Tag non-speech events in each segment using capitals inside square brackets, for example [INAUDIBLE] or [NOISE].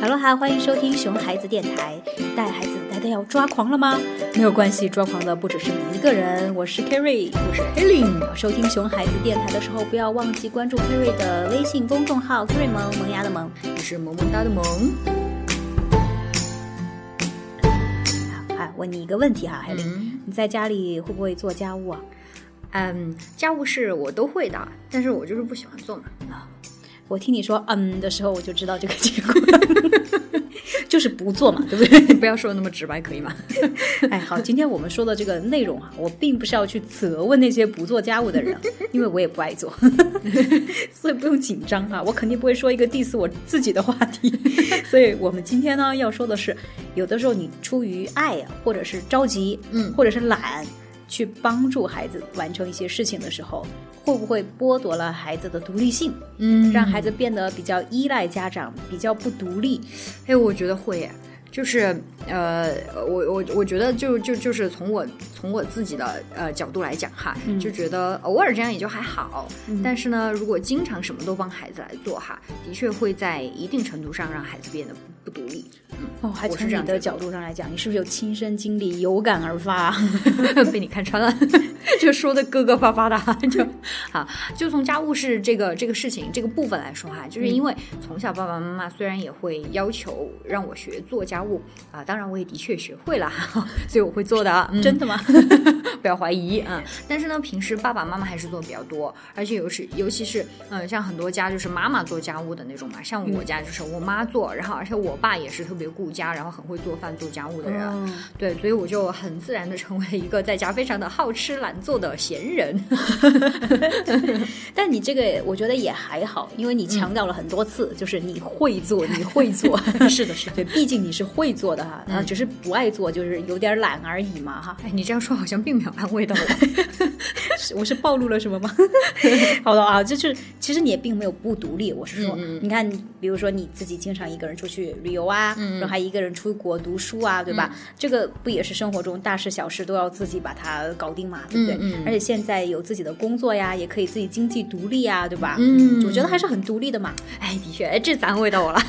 Hello 哈，欢迎收听熊孩子电台。带孩子带的要抓狂了吗？没有关系，抓狂的不只是你一个人。我是 Kerry，我是 Helen。收听熊孩子电台的时候，不要忘记关注 Kerry 的微信公众号 Kerry 萌萌芽的萌，我是萌萌哒的萌。好，问你一个问题哈，Helen，你在家里会不会做家务啊？嗯，家务事我都会的，但是我就是不喜欢做嘛。啊，我听你说嗯的时候，我就知道这个结果，[LAUGHS] 就是不做嘛，对不对？[LAUGHS] 不要说的那么直白，可以吗？[LAUGHS] 哎，好，今天我们说的这个内容啊，我并不是要去责问那些不做家务的人，因为我也不爱做，所以不用紧张啊，我肯定不会说一个 diss 我自己的话题。所以我们今天呢要说的是，有的时候你出于爱啊，或者是着急，嗯，或者是懒。去帮助孩子完成一些事情的时候，会不会剥夺了孩子的独立性？嗯，让孩子变得比较依赖家长，比较不独立？哎，我觉得会耶。就是呃，我我我觉得就就就是从我从我自己的呃角度来讲哈，就觉得偶尔这样也就还好。但是呢，如果经常什么都帮孩子来做哈，的确会在一定程度上让孩子变得不独立。哦，还从你的角度上来讲，你是不是有亲身经历，有感而发，[LAUGHS] 被你看穿了，[LAUGHS] 就说的磕磕巴巴的，就好。就从家务事这个这个事情这个部分来说哈，就是因为从小爸爸妈妈虽然也会要求让我学做家务啊，当然我也的确学会了，所以我会做的啊。真的吗？[LAUGHS] 不要怀疑啊。但是呢，平时爸爸妈妈还是做的比较多，而且尤其尤其是嗯，像很多家就是妈妈做家务的那种嘛，像我家就是我妈做，然后而且我爸也是特别顾家，然后很会做饭做家务的人。对，所以我就很自然的成为一个在家非常的好吃懒做的闲人。[LAUGHS] 但你这个我觉得也还好，因为你强调了很多次，就是你会做，你会做。[LAUGHS] 是的，是对，毕竟你是会做的哈，啊，只是不爱做，就是有点懒而已嘛哈。哎，你这样说好像并没有安慰到我，[LAUGHS] 我是暴露了什么吗？[LAUGHS] 好的啊，就是其实你也并没有不独立，我是说，你看，比如说你自己经常一个人出去旅游啊，然后还一个人出国读书啊，对吧？这个不也是生活中大事小事都要自己把它搞定嘛，对不对？而且现在有自己的工作呀，也可以自己经济独立啊，对吧？嗯，我觉得还是很独立的嘛。哎，的确，哎，这次安慰到我了，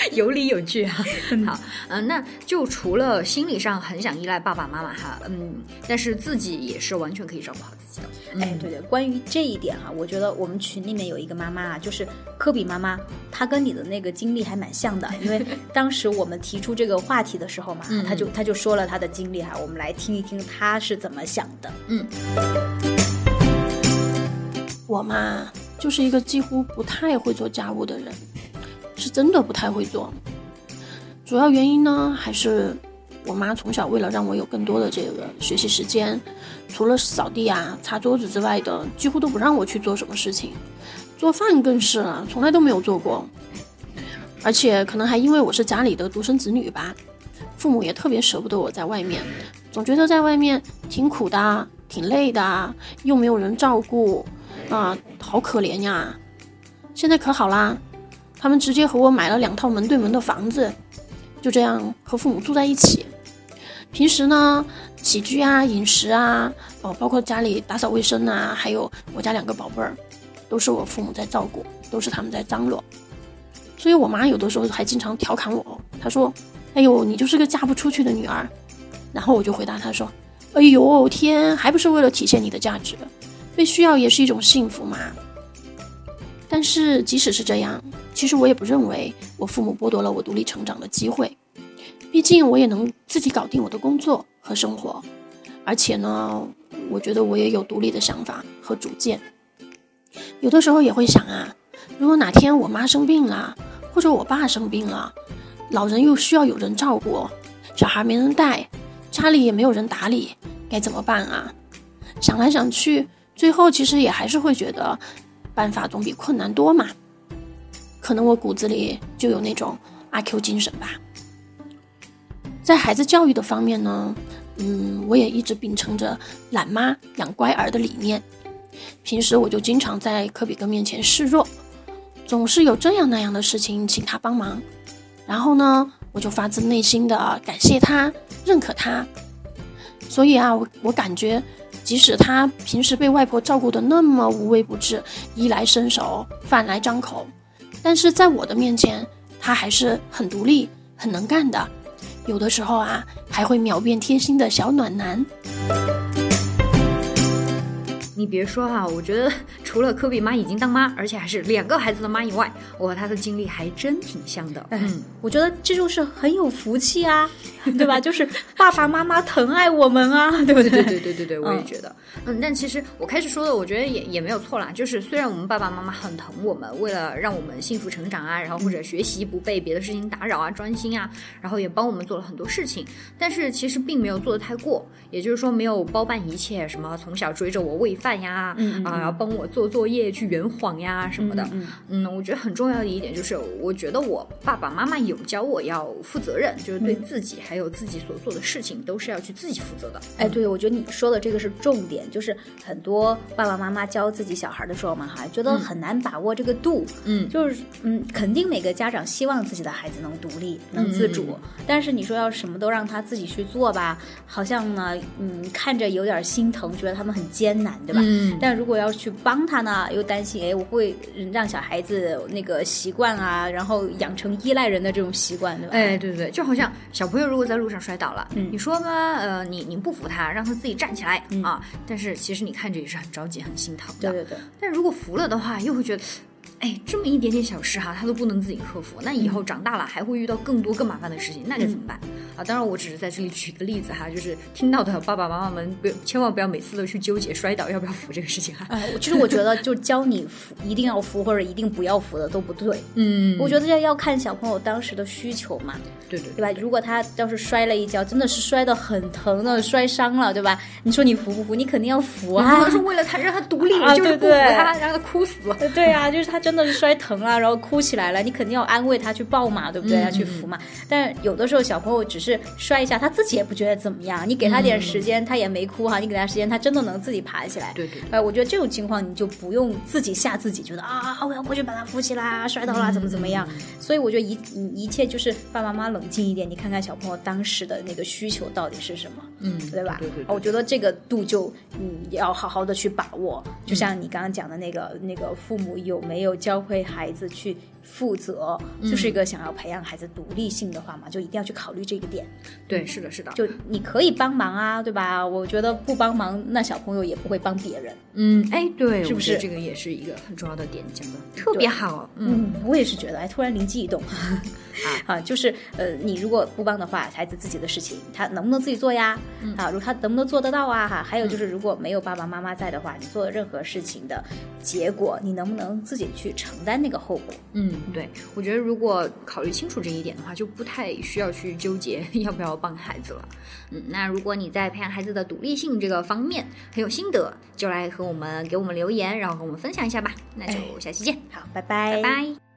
[LAUGHS] 有理有据啊。好，嗯，那就除了心理上很想依赖爸爸妈妈哈，嗯，但是自己也是完全可以照顾好自己的。哎，对对，关于这一点哈，我觉得我们群里面有一个妈妈啊，就是科比妈妈，她跟你的那个经历还蛮像的，[LAUGHS] 因为当时我们提出这个话题的时候嘛，她就她就说了她的经历哈，我们来听一听她是怎么想的。嗯，我嘛就是一个几乎不太会做家务的人，是真的不太会做。主要原因呢，还是我妈从小为了让我有更多的这个学习时间，除了扫地啊、擦桌子之外的，几乎都不让我去做什么事情。做饭更是了，从来都没有做过。而且可能还因为我是家里的独生子女吧，父母也特别舍不得我在外面，总觉得在外面挺苦的、挺累的，又没有人照顾，啊，好可怜呀。现在可好啦，他们直接和我买了两套门对门的房子。就这样和父母住在一起，平时呢，起居啊、饮食啊，哦，包括家里打扫卫生啊，还有我家两个宝贝儿，都是我父母在照顾，都是他们在张罗。所以我妈有的时候还经常调侃我，她说：“哎呦，你就是个嫁不出去的女儿。”然后我就回答她说：“哎呦天，还不是为了体现你的价值，被需要也是一种幸福嘛。”但是即使是这样。其实我也不认为我父母剥夺了我独立成长的机会，毕竟我也能自己搞定我的工作和生活，而且呢，我觉得我也有独立的想法和主见。有的时候也会想啊，如果哪天我妈生病了，或者我爸生病了，老人又需要有人照顾，小孩没人带，家里也没有人打理，该怎么办啊？想来想去，最后其实也还是会觉得，办法总比困难多嘛。可能我骨子里就有那种阿 Q 精神吧。在孩子教育的方面呢，嗯，我也一直秉承着懒妈养乖儿的理念。平时我就经常在科比哥面前示弱，总是有这样那样的事情请他帮忙，然后呢，我就发自内心的感谢他，认可他。所以啊，我我感觉，即使他平时被外婆照顾的那么无微不至，衣来伸手，饭来张口。但是在我的面前，他还是很独立、很能干的，有的时候啊，还会秒变贴心的小暖男。你别说哈，我觉得除了科比妈已经当妈，而且还是两个孩子的妈以外，我和他的经历还真挺像的。嗯，我觉得这就是很有福气啊，对吧？[LAUGHS] 就是爸爸妈妈疼爱我们啊，对不对？对对对对对，我也觉得。嗯，但其实我开始说的，我觉得也也没有错啦。就是虽然我们爸爸妈妈很疼我们，为了让我们幸福成长啊，然后或者学习不被别的事情打扰啊，专心啊，然后也帮我们做了很多事情，但是其实并没有做的太过，也就是说没有包办一切，什么从小追着我喂饭。饭呀，啊，然后帮我做作业、去圆谎呀什么的。嗯，我觉得很重要的一点就是，我觉得我爸爸妈妈有教我要负责任，就是对自己还有自己所做的事情都是要去自己负责的。哎，对，我觉得你说的这个是重点，就是很多爸爸妈妈教自己小孩的时候嘛，哈，觉得很难把握这个度。嗯，就是嗯，肯定每个家长希望自己的孩子能独立、能自主，但是你说要什么都让他自己去做吧，好像呢，嗯，看着有点心疼，觉得他们很艰难，对吧？嗯，但如果要去帮他呢，又担心哎，我会让小孩子那个习惯啊，然后养成依赖人的这种习惯，对吧？哎，对对对，就好像小朋友如果在路上摔倒了，嗯，你说嘛，呃，你你不扶他，让他自己站起来啊，但是其实你看着也是很着急、很心疼的。对对对。但如果扶了的话，又会觉得。哎，这么一点点小事哈，他都不能自己克服，那以后长大了还会遇到更多更麻烦的事情，那该怎么办啊？当然，我只是在这里举个例子哈，就是听到的爸爸妈妈们不千万不要每次都去纠结摔倒要不要扶这个事情哈。哎，其实我觉得就教你扶，一定要扶或者一定不要扶的都不对。嗯，我觉得要要看小朋友当时的需求嘛。对对对吧？如果他要是摔了一跤，真的是摔得很疼的，摔伤了，对吧？你说你扶不扶？你肯定要扶啊！不能说为了他让他独立，就是不扶他让他哭死。对啊，就是他真的是摔疼了。啊，然后哭起来了，你肯定要安慰他去抱嘛，对不对？要去扶嘛。但有的时候小朋友只是摔一下，他自己也不觉得怎么样。你给他点时间，他也没哭哈。你给他时间，他真的能自己爬起来。对对。哎，我觉得这种情况你就不用自己吓自己，觉得啊，我要过去把他扶起来，摔倒了怎么怎么样。所以我觉得一一切就是爸爸妈妈冷静一点，你看看小朋友当时的那个需求到底是什么，嗯，对吧？对对。我觉得这个度就嗯要好好的去把握。就像你刚刚讲的那个那个父母有没没有教会孩子去。负责就是一个想要培养孩子独立性的话嘛，就一定要去考虑这个点。对，是的，是的。就你可以帮忙啊，对吧？我觉得不帮忙，那小朋友也不会帮别人。嗯，哎，对，是不是？这个也是一个很重要的点，讲的特别好。嗯，我也是觉得，哎，突然灵机一动。[LAUGHS] 啊，就是呃，你如果不帮的话，孩子自己的事情，他能不能自己做呀？啊，如他能不能做得到啊？哈，还有就是，如果没有爸爸妈妈在的话，你做任何事情的结果，你能不能自己去承担那个后果？嗯，对，我觉得如果考虑清楚这一点的话，就不太需要去纠结 [LAUGHS] 要不要帮孩子了。嗯，那如果你在培养孩子的独立性这个方面很有心得，就来和我们给我们留言，然后和我们分享一下吧。那就下期见，好，拜拜，拜拜。